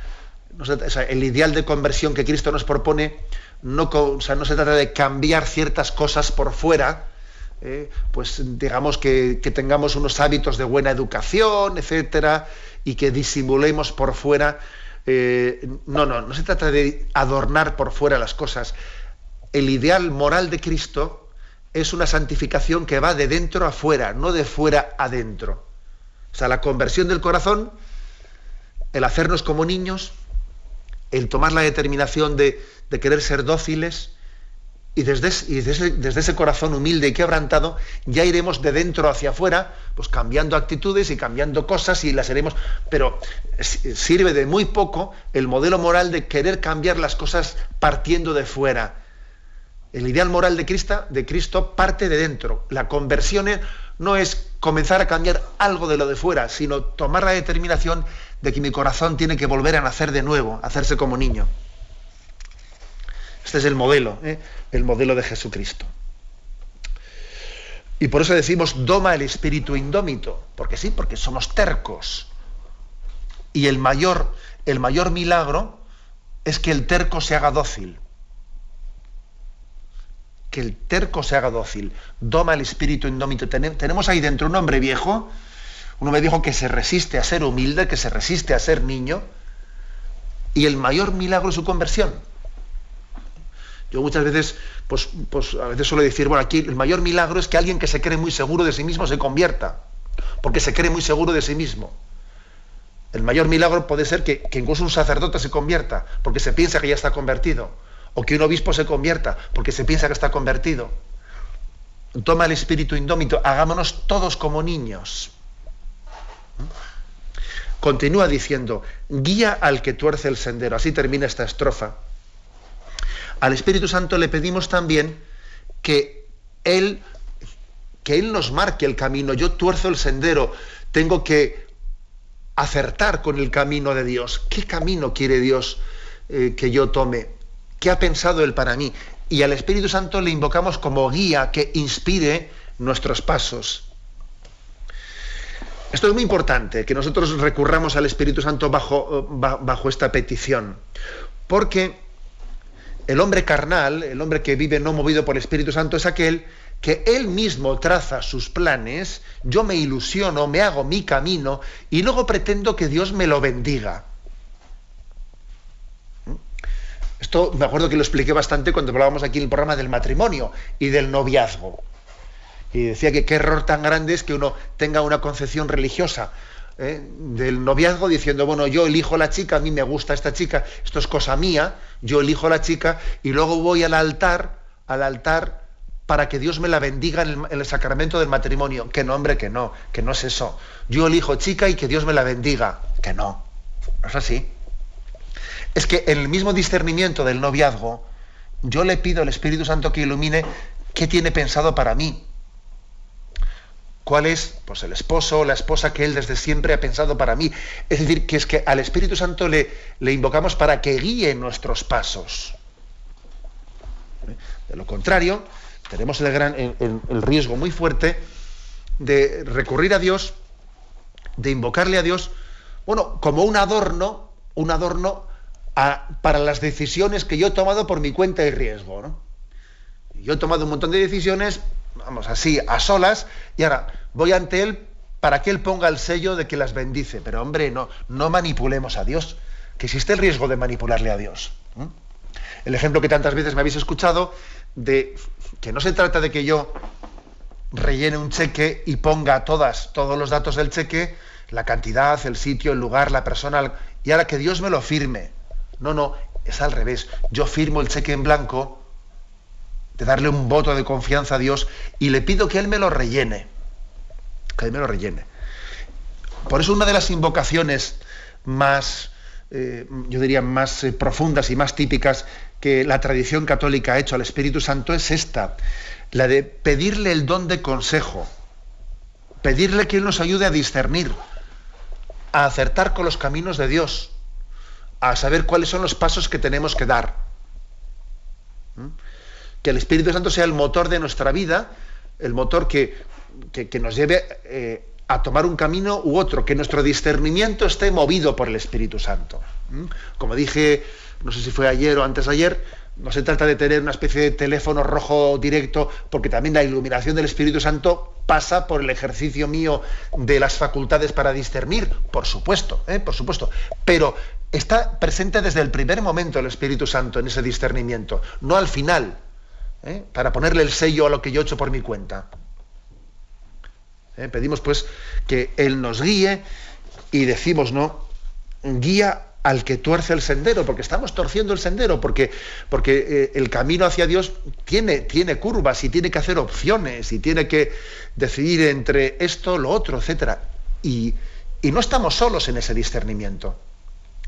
el ideal de conversión que Cristo nos propone, no, no se trata de cambiar ciertas cosas por fuera, ¿eh? pues digamos que, tengamos unos hábitos de buena educación, etcétera, y que disimulemos por fuera eh, no, no, no se trata de adornar por fuera las cosas. El ideal moral de Cristo es una santificación que va de dentro a fuera, no de fuera adentro. O sea, la conversión del corazón, el hacernos como niños, el tomar la determinación de, de querer ser dóciles, y desde, ese corazón humilde y quebrantado ya iremos de dentro hacia afuera, pues cambiando actitudes y cambiando cosas y las haremos, pero sirve de muy poco el modelo moral de querer cambiar las cosas partiendo de fuera. El ideal moral de Cristo, de Cristo parte de dentro. La conversión no es comenzar a cambiar algo de lo de fuera, sino tomar la determinación de que mi corazón tiene que volver a nacer de nuevo, hacerse como niño. Este es el modelo, ¿eh? el modelo de Jesucristo. Y por eso decimos, doma el espíritu indómito, porque sí, porque somos tercos. Y el mayor, el mayor milagro es que el terco se haga dócil. Que el terco se haga dócil. Doma el espíritu indómito. Tenemos ahí dentro un hombre viejo, un hombre viejo que se resiste a ser humilde, que se resiste a ser niño, y el mayor milagro es su conversión. Yo muchas veces, pues, pues a veces suelo decir, bueno, aquí el mayor milagro es que alguien que se cree muy seguro de sí mismo se convierta, porque se cree muy seguro de sí mismo. El mayor milagro puede ser que, que incluso un sacerdote se convierta, porque se piensa que ya está convertido, o que un obispo se convierta, porque se piensa que está convertido. Toma el espíritu indómito, hagámonos todos como niños. Continúa diciendo, guía al que tuerce el sendero. Así termina esta estrofa al Espíritu Santo le pedimos también que Él, que Él nos marque el camino. Yo tuerzo el sendero, tengo que acertar con el camino de Dios. ¿Qué camino quiere Dios eh, que yo tome? ¿Qué ha pensado Él para mí? Y al Espíritu Santo le invocamos como guía que inspire nuestros pasos. Esto es muy importante, que nosotros recurramos al Espíritu Santo bajo, bajo esta petición, porque el hombre carnal, el hombre que vive no movido por el Espíritu Santo, es aquel que él mismo traza sus planes, yo me ilusiono, me hago mi camino y luego pretendo que Dios me lo bendiga. ¿Mm? Esto me acuerdo que lo expliqué bastante cuando hablábamos aquí en el programa del matrimonio y del noviazgo. Y decía que qué error tan grande es que uno tenga una concepción religiosa ¿eh? del noviazgo diciendo, bueno, yo elijo la chica, a mí me gusta esta chica, esto es cosa mía, yo elijo la chica y luego voy al altar, al altar para que Dios me la bendiga en el, sacramento del matrimonio. Que no, hombre, que no, que no es eso. Yo elijo chica y que Dios me la bendiga. Que no, no es así. Es que en el mismo discernimiento del noviazgo, yo le pido al Espíritu Santo que ilumine qué tiene pensado para mí, cuál es pues, el esposo o la esposa que Él desde siempre ha pensado para mí. Es decir, que es que al Espíritu Santo le, invocamos para que guíe nuestros pasos. De lo contrario, tenemos el, gran, el, riesgo muy fuerte de recurrir a Dios, de invocarle a Dios, bueno, como un adorno, un adorno para las decisiones que yo he tomado por mi cuenta y riesgo. ¿no? Yo he tomado un montón de decisiones, vamos, así, a solas, y ahora voy ante Él para que Él ponga el sello de que las bendice. Pero hombre, no, no manipulemos a Dios, que existe el riesgo de manipularle a Dios. El ejemplo que tantas veces me habéis escuchado de que no se trata de que yo rellene un cheque y ponga todas, todos los datos del cheque, la cantidad, el sitio, el lugar, la persona, y ahora que Dios me lo firme. No, no, es al revés. Yo firmo el cheque en blanco de darle un voto de confianza a Dios y le pido que Él me lo rellene. Que Él me lo rellene. Por eso una de las invocaciones más, eh, yo diría, más eh, profundas y más típicas que la tradición católica ha hecho al Espíritu Santo es esta, la de pedirle el don de consejo, pedirle que Él nos ayude a discernir, a acertar con los caminos de Dios, a saber cuáles son los pasos que tenemos que dar. Que el Espíritu Santo sea el motor de nuestra vida, el motor que, nos lleve eh, a tomar un camino u otro, que nuestro discernimiento esté movido por el Espíritu Santo. ¿Mm? Como dije, no sé si fue ayer o antes de ayer, no se trata de tener una especie de teléfono rojo directo, porque también la iluminación del Espíritu Santo pasa por el ejercicio mío de las facultades para discernir, por supuesto, ¿eh? por supuesto. Pero está presente desde el primer momento el Espíritu Santo en ese discernimiento, no al final, ¿eh? para ponerle el sello a lo que yo he hecho por mi cuenta. ¿Eh? Pedimos pues que Él nos guíe y decimos, ¿no? Guía al que tuerce el sendero, porque estamos torciendo el sendero, porque, porque eh, el camino hacia Dios tiene, tiene curvas y tiene que hacer opciones y tiene que decidir entre esto, lo otro, etc. Y, y no estamos solos en ese discernimiento.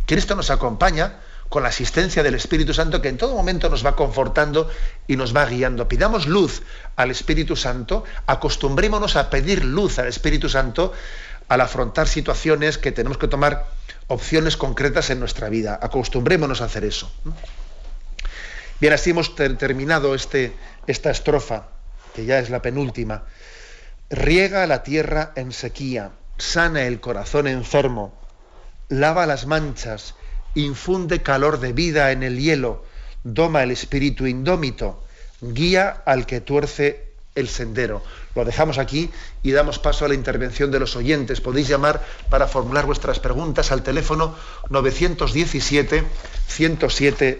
Cristo nos acompaña con la asistencia del Espíritu Santo que en todo momento nos va confortando y nos va guiando. Pidamos luz al Espíritu Santo, acostumbrémonos a pedir luz al Espíritu Santo al afrontar situaciones que tenemos que tomar opciones concretas en nuestra vida. Acostumbrémonos a hacer eso. Bien, así hemos terminado este, esta estrofa, que ya es la penúltima. Riega la tierra en sequía, sana el corazón enfermo, lava las manchas, infunde calor de vida en el hielo, doma el espíritu indómito, guía al que tuerce el sendero. Lo dejamos aquí y damos paso a la intervención de los oyentes. Podéis llamar para formular vuestras preguntas al teléfono 917 107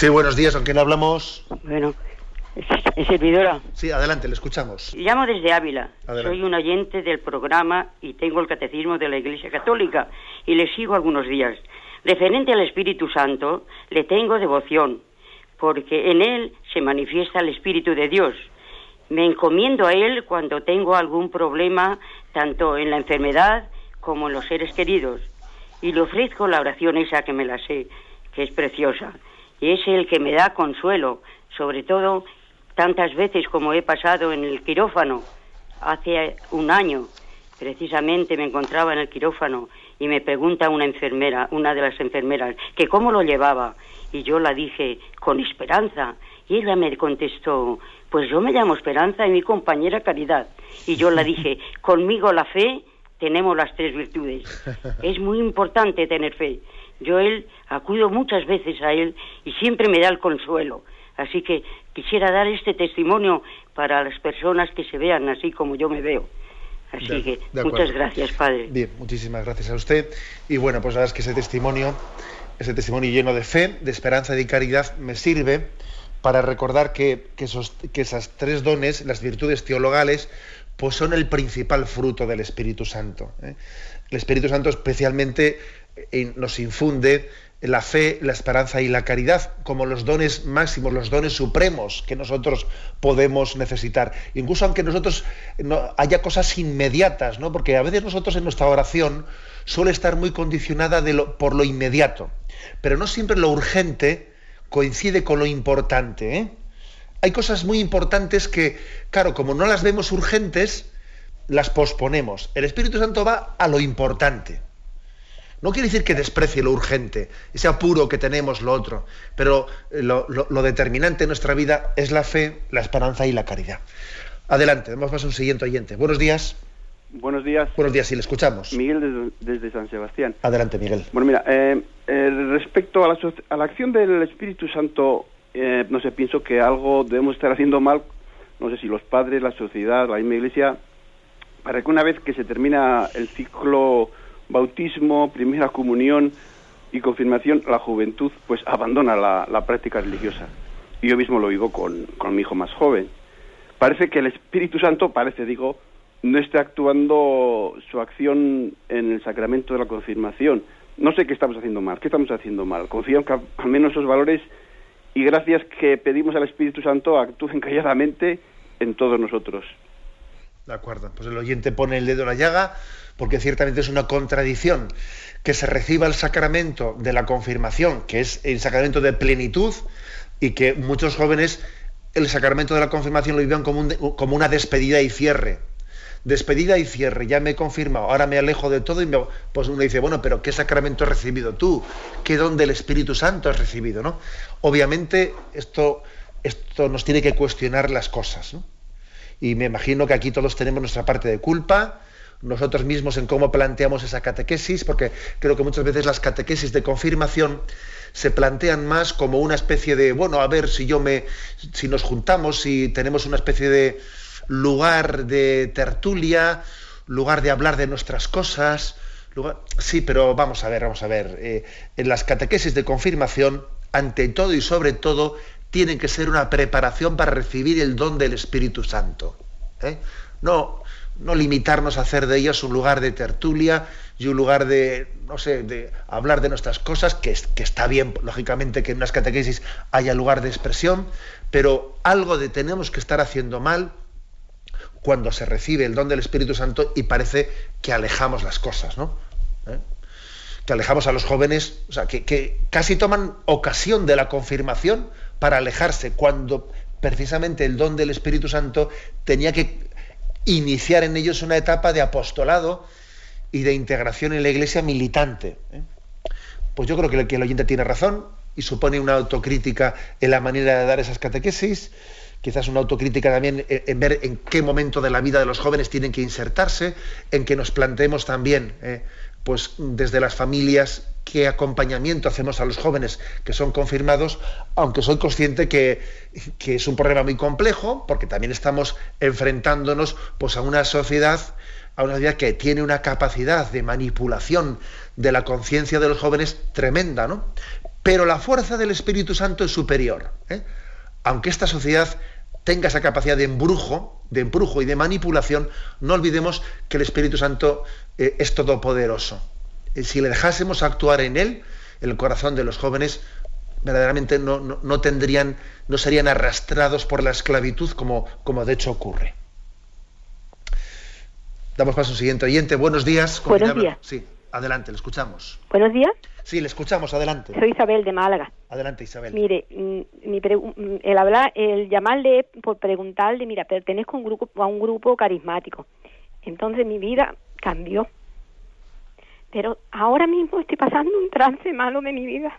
Sí, buenos días, ¿con quién hablamos? Bueno, ¿es servidora? Sí, adelante, le escuchamos. Llamo desde Ávila. Soy un oyente del programa y tengo el catecismo de la Iglesia Católica y le sigo algunos días. Referente al Espíritu Santo, le tengo devoción, porque en él se manifiesta el Espíritu de Dios. Me encomiendo a él cuando tengo algún problema, tanto en la enfermedad como en los seres queridos, y le ofrezco la oración esa que me la sé, que es preciosa y es el que me da consuelo, sobre todo tantas veces como he pasado en el quirófano hace un año. Precisamente me encontraba en el quirófano y me pregunta una enfermera, una de las enfermeras, que cómo lo llevaba. Y yo la dije, con esperanza. Y ella me contestó, pues yo me llamo Esperanza y mi compañera Caridad. Y yo la dije, conmigo la fe tenemos las tres virtudes. Es muy importante tener fe. Yo él acudo muchas veces a él y siempre me da el consuelo. Así que quisiera dar este testimonio para las personas que se vean así como yo me veo. Así que muchas gracias, Padre. Bien, muchísimas gracias a usted. Y bueno, pues la verdad es que ese testimonio, ese testimonio lleno de fe, de esperanza y de caridad me sirve para recordar que, esos, que esas tres dones, las virtudes teologales, pues son el principal fruto del Espíritu Santo. ¿eh? El Espíritu Santo especialmente nos infunde la fe, la esperanza y la caridad como los dones máximos, los dones supremos que nosotros podemos necesitar. Incluso aunque nosotros no, haya cosas inmediatas, ¿no? Porque a veces nosotros en nuestra oración suele estar muy condicionada por lo inmediato, pero no siempre lo urgente coincide con lo importante. ¿eh? Hay cosas muy importantes que, claro, como no las vemos urgentes, las posponemos. El Espíritu Santo va a lo importante. No quiere decir que desprecie lo urgente, ese apuro que tenemos, lo otro, pero eh, lo, determinante en nuestra vida es la fe, la esperanza y la caridad. Adelante, damos paso a un siguiente oyente. Buenos días. Buenos días. Buenos días, sí, le escuchamos. Miguel desde, San Sebastián. Adelante, Miguel. Bueno, mira, eh, eh, respecto a la, acción del Espíritu Santo, no sé, pienso que algo debemos estar haciendo mal, no sé si los padres, la sociedad, la misma iglesia, para que una vez que se termina el ciclo bautismo, primera comunión y confirmación, la juventud pues abandona la, práctica religiosa. Y yo mismo lo vivo con, con, mi hijo más joven. Parece que el Espíritu Santo, parece, digo, no está actuando su acción en el sacramento de la confirmación. No sé qué estamos haciendo mal, qué estamos haciendo mal. Confío en que al menos esos valores y gracias que pedimos al Espíritu Santo actúen calladamente en todos nosotros. De acuerdo, pues el oyente pone el dedo en la llaga porque ciertamente es una contradicción que se reciba el sacramento de la confirmación, que es el sacramento de plenitud, y que muchos jóvenes el sacramento de la confirmación lo vivan como, una despedida y cierre. Despedida y cierre, ya me he confirmado, ahora me alejo de todo y pues uno dice, bueno, pero ¿qué sacramento has recibido tú? ¿Qué don del Espíritu Santo has recibido? ¿no? Obviamente esto, esto nos tiene que cuestionar las cosas. Y me imagino que aquí todos tenemos nuestra parte de culpa, nosotros mismos en cómo planteamos esa catequesis, porque creo que muchas veces las catequesis de confirmación se plantean más como una especie de, bueno, a ver si yo me, si nos juntamos, si tenemos una especie de lugar de tertulia, lugar de hablar de nuestras cosas, sí, pero vamos a ver, vamos a ver, eh, en las catequesis de confirmación, ante todo y sobre todo, tienen que ser una preparación para recibir el don del Espíritu Santo. ¿eh? No, no limitarnos a hacer de ellas un lugar de tertulia y un lugar de, no sé, de hablar de nuestras cosas, que, está bien, lógicamente, que en unas catequesis haya lugar de expresión, pero algo de tenemos que estar haciendo mal cuando se recibe el don del Espíritu Santo y parece que alejamos las cosas, ¿no? ¿Eh? Que alejamos a los jóvenes, o sea, que casi toman ocasión de la confirmación para alejarse, cuando precisamente el don del Espíritu Santo tenía que iniciar en ellos una etapa de apostolado y de integración en la iglesia militante. ¿eh? Pues yo creo que el, oyente tiene razón y supone una autocrítica en la manera de dar esas catequesis, quizás una autocrítica también en, ver en qué momento de la vida de los jóvenes tienen que insertarse, en que nos planteemos también, ¿eh? pues desde las familias, qué acompañamiento hacemos a los jóvenes que son confirmados, aunque soy consciente que, es un problema muy complejo, porque también estamos enfrentándonos pues, a una sociedad, a una sociedad que tiene una capacidad de manipulación de la conciencia de los jóvenes tremenda, ¿no? Pero la fuerza del Espíritu Santo es superior. ¿eh? Aunque esta sociedad tenga esa capacidad de embrujo, de embrujo y de manipulación, no olvidemos que el Espíritu Santo eh, es todopoderoso. Eh, si le dejásemos actuar en él, el corazón de los jóvenes, verdaderamente no, tendrían, no serían arrastrados por la esclavitud como, como de hecho ocurre. Damos paso al siguiente oyente. Buenos días. Buenos días. Sí, adelante, le escuchamos. Buenos días. Sí, le escuchamos, adelante. Soy Isabel de Málaga. Adelante, Isabel. Mire, mm, mi mm, el hablar, el llamarle por preguntarle, mira, pertenezco a un grupo, a un grupo carismático. Entonces mi vida cambió. Pero ahora mismo estoy pasando un trance malo de mi vida.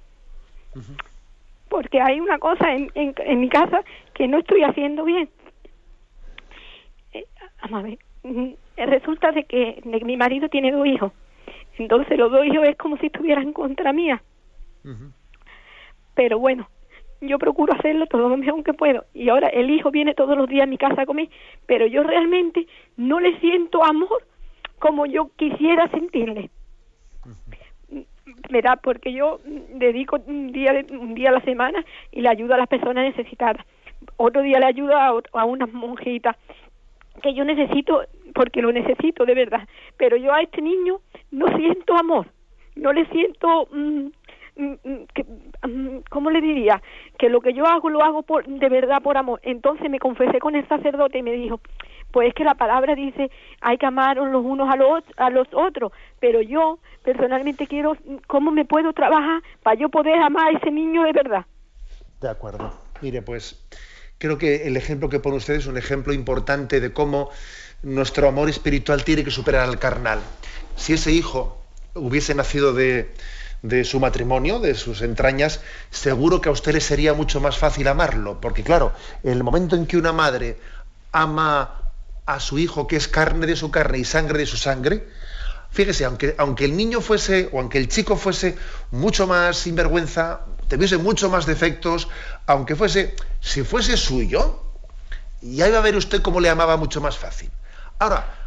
Porque hay una cosa en, en, mi casa que no estoy haciendo bien. Eh, a ver, mm, resulta de que mi marido tiene dos hijos entonces los dos hijos es como si estuvieran contra mía. Pero bueno, yo procuro hacerlo todo lo mejor que puedo. Y ahora el hijo viene todos los días a mi casa a comer, pero yo realmente no le siento amor como yo quisiera sentirle. ¿Verdad? Porque yo dedico un día, un día a la semana y le ayudo a las personas necesitadas. Otro día le ayudo a, a unas monjitas que yo necesito, porque lo necesito de verdad. Pero yo a este niño no siento amor, no le siento, mm, mm, mm, ¿cómo le diría? Que lo que yo hago lo hago por, de verdad por amor. Entonces me confesé con el sacerdote y me dijo, pues es que la palabra dice hay que amar los unos a los, a los otros, pero yo personalmente quiero, ¿cómo me puedo trabajar para yo poder amar a ese niño de verdad? De acuerdo. Mire, pues creo que el ejemplo que pone usted es un ejemplo importante de cómo nuestro amor espiritual tiene que superar al carnal si ese hijo hubiese nacido de, su matrimonio, de sus entrañas, seguro que a usted le sería mucho más fácil amarlo, porque claro, el momento en que una madre ama a su hijo, que es carne de su carne y sangre de su sangre, fíjese, aunque, aunque el niño fuese, o aunque el chico fuese mucho más sinvergüenza, tuviese mucho más defectos, aunque fuese, si fuese suyo, ya iba a ver usted cómo le amaba mucho más fácil. Ahora,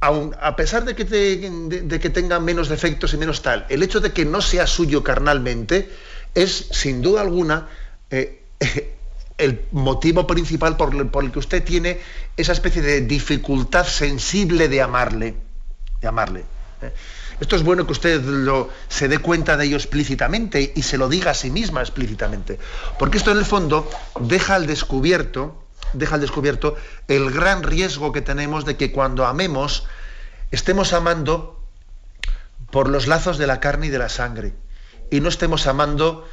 a pesar de que, de, que tenga menos defectos y menos tal, el hecho de que no sea suyo carnalmente es, sin duda alguna, eh, el motivo principal por, el que usted tiene esa especie de dificultad sensible de amarle. De amarle. ¿eh? Esto es bueno que usted se dé cuenta de ello explícitamente y se lo diga a sí misma explícitamente. Porque esto en el fondo deja al descubierto deja al descubierto el gran riesgo que tenemos de que cuando amemos estemos amando por los lazos de la carne y de la sangre y no estemos amando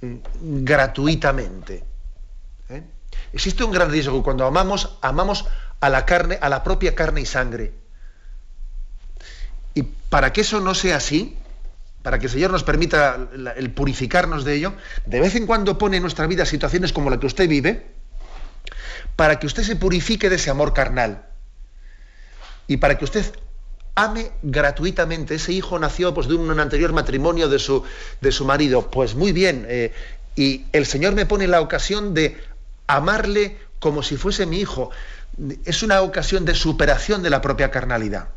mm, gratuitamente. ¿Eh? Existe un gran riesgo cuando amamos, amamos a la carne, a la propia carne y sangre. Y para que eso no sea así, para que el Señor nos permita el purificarnos de ello, de vez en cuando pone en nuestra vida situaciones como la que usted vive, para que usted se purifique de ese amor carnal y para que usted ame gratuitamente. Ese hijo nació pues, de un, anterior matrimonio de su, de su, marido. Pues muy bien. Eh, y el Señor me pone la ocasión de amarle como si fuese mi hijo. Es una ocasión de superación de la propia carnalidad.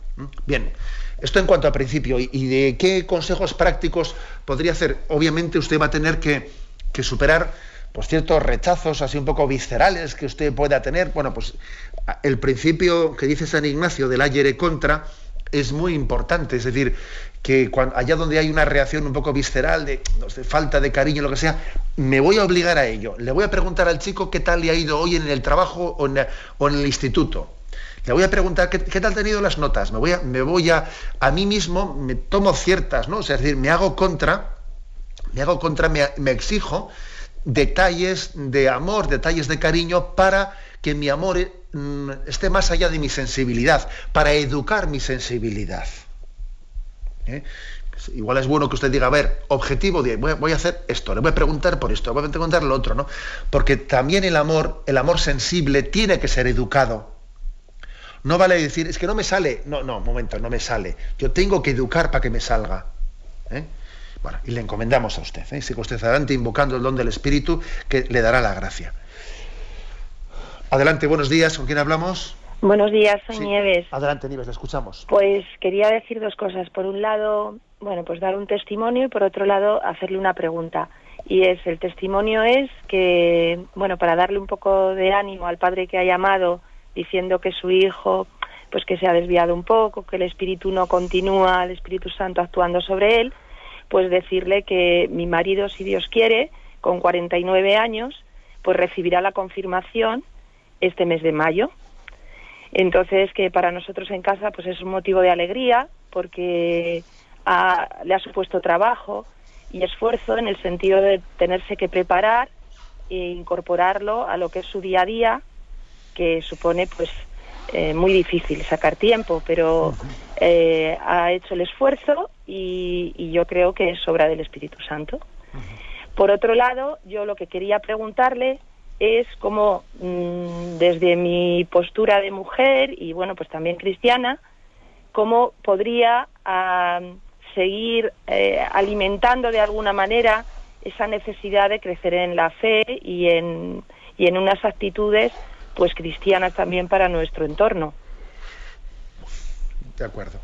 Bien, esto en cuanto a principio. ¿Y de qué consejos prácticos podría hacer? Obviamente usted va a tener que, que superar ciertos rechazos así un poco viscerales que usted pueda tener. Bueno, pues el principio que dice San Ignacio del ayer contra es muy importante, es decir, que allá donde hay una reacción un poco visceral de, falta de cariño, lo que sea, me voy a obligar a ello. Le voy a preguntar al chico qué tal le ha ido hoy en el trabajo o en, el instituto. Le voy a preguntar qué, tal han tenido las notas. Me voy a, me voy a, a mí mismo, me tomo ciertas, ¿no? es decir, me hago contra, me hago contra, me exijo detalles de amor, detalles de cariño para que mi amor mm, esté más allá de mi sensibilidad, para educar mi sensibilidad. ¿Eh? Igual es bueno que usted diga, a ver, objetivo, voy, a hacer esto, le voy a preguntar por esto, voy a preguntar lo otro, ¿no? Porque también el amor, el amor sensible tiene que ser educado. No vale decir, es que no me sale. No, no, momento, no me sale. Yo tengo que educar para que me salga. ¿eh? Bueno, y le encomendamos a usted, ¿eh? siga usted adelante invocando el don del Espíritu que le dará la gracia. Adelante, buenos días, ¿con quién hablamos? Buenos días, soy Nieves. Adelante, Nieves, le escuchamos. Pues quería decir dos cosas. Por un lado, bueno, pues dar un testimonio y por otro lado, hacerle una pregunta. Y es, el testimonio es que, bueno, para darle un poco de ánimo al padre que ha llamado diciendo que su hijo, pues que se ha desviado un poco, que el Espíritu no continúa, el Espíritu Santo actuando sobre él, pues decirle que mi marido, si Dios quiere, con 49 años, pues recibirá la confirmación este mes de mayo. Entonces, que para nosotros en casa pues es un motivo de alegría porque le ha supuesto trabajo y esfuerzo en el sentido de tenerse que preparar e incorporarlo a lo que es su día a día, que supone pues eh, muy difícil sacar tiempo, pero eh, ha hecho el esfuerzo y, yo creo que es obra del Espíritu Santo. Por otro lado, yo lo que quería preguntarle es cómo mm, desde mi postura de mujer y bueno, pues también cristiana, cómo podría seguir eh, alimentando de alguna manera esa necesidad de crecer en la fe y en, y en unas actitudes pues cristianas también para nuestro entorno. De acuerdo.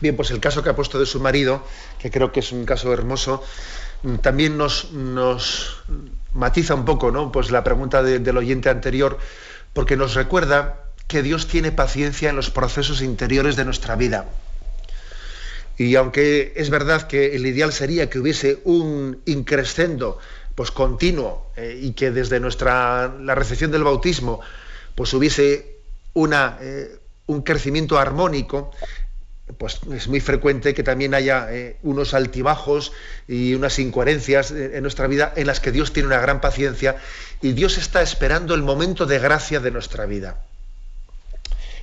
Bien, pues el caso que ha puesto de su marido, que creo que es un caso hermoso, mm, también nos, nos matiza un poco, ¿no? Pues la pregunta del oyente anterior, porque nos recuerda que Dios tiene paciencia en los procesos interiores de nuestra vida. Y aunque es verdad que el ideal sería que hubiese un increscendo pues continuo eh, y que desde nuestra la recepción del bautismo pues hubiese una, eh, un crecimiento armónico, pues es muy frecuente que también haya eh, unos altibajos y unas incoherencias en nuestra vida en las que Dios tiene una gran paciencia y Dios está esperando el momento de gracia de nuestra vida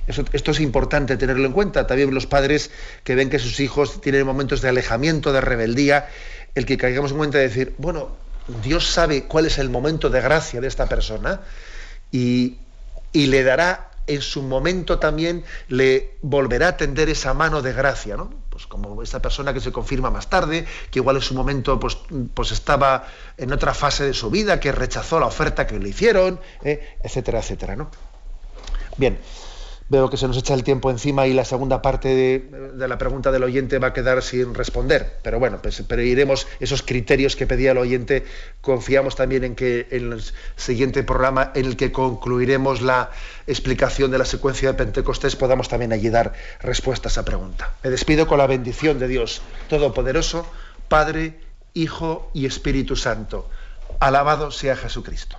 esto es importante tenerlo en cuenta. También los padres que ven que sus hijos tienen momentos de alejamiento, de rebeldía, el que caigamos en cuenta de decir, bueno, Dios sabe cuál es el momento de gracia de esta persona y, le dará en su momento también, le volverá a tender esa mano de gracia, ¿no? Pues como esta persona que se confirma más tarde, que igual en su momento pues, pues estaba en otra fase de su vida, que rechazó la oferta que le hicieron, ¿eh? etcétera, etcétera, ¿no? Bien, Veo que se nos echa el tiempo encima y la segunda parte de, la pregunta del oyente va a quedar sin responder. Pero bueno, pues, pero iremos esos criterios que pedía el oyente. Confiamos también en que en el siguiente programa en el que concluiremos la explicación de la secuencia de Pentecostés podamos también allí dar respuesta a esa pregunta. Me despido con la bendición de Dios Todopoderoso, Padre, Hijo y Espíritu Santo. Alabado sea Jesucristo.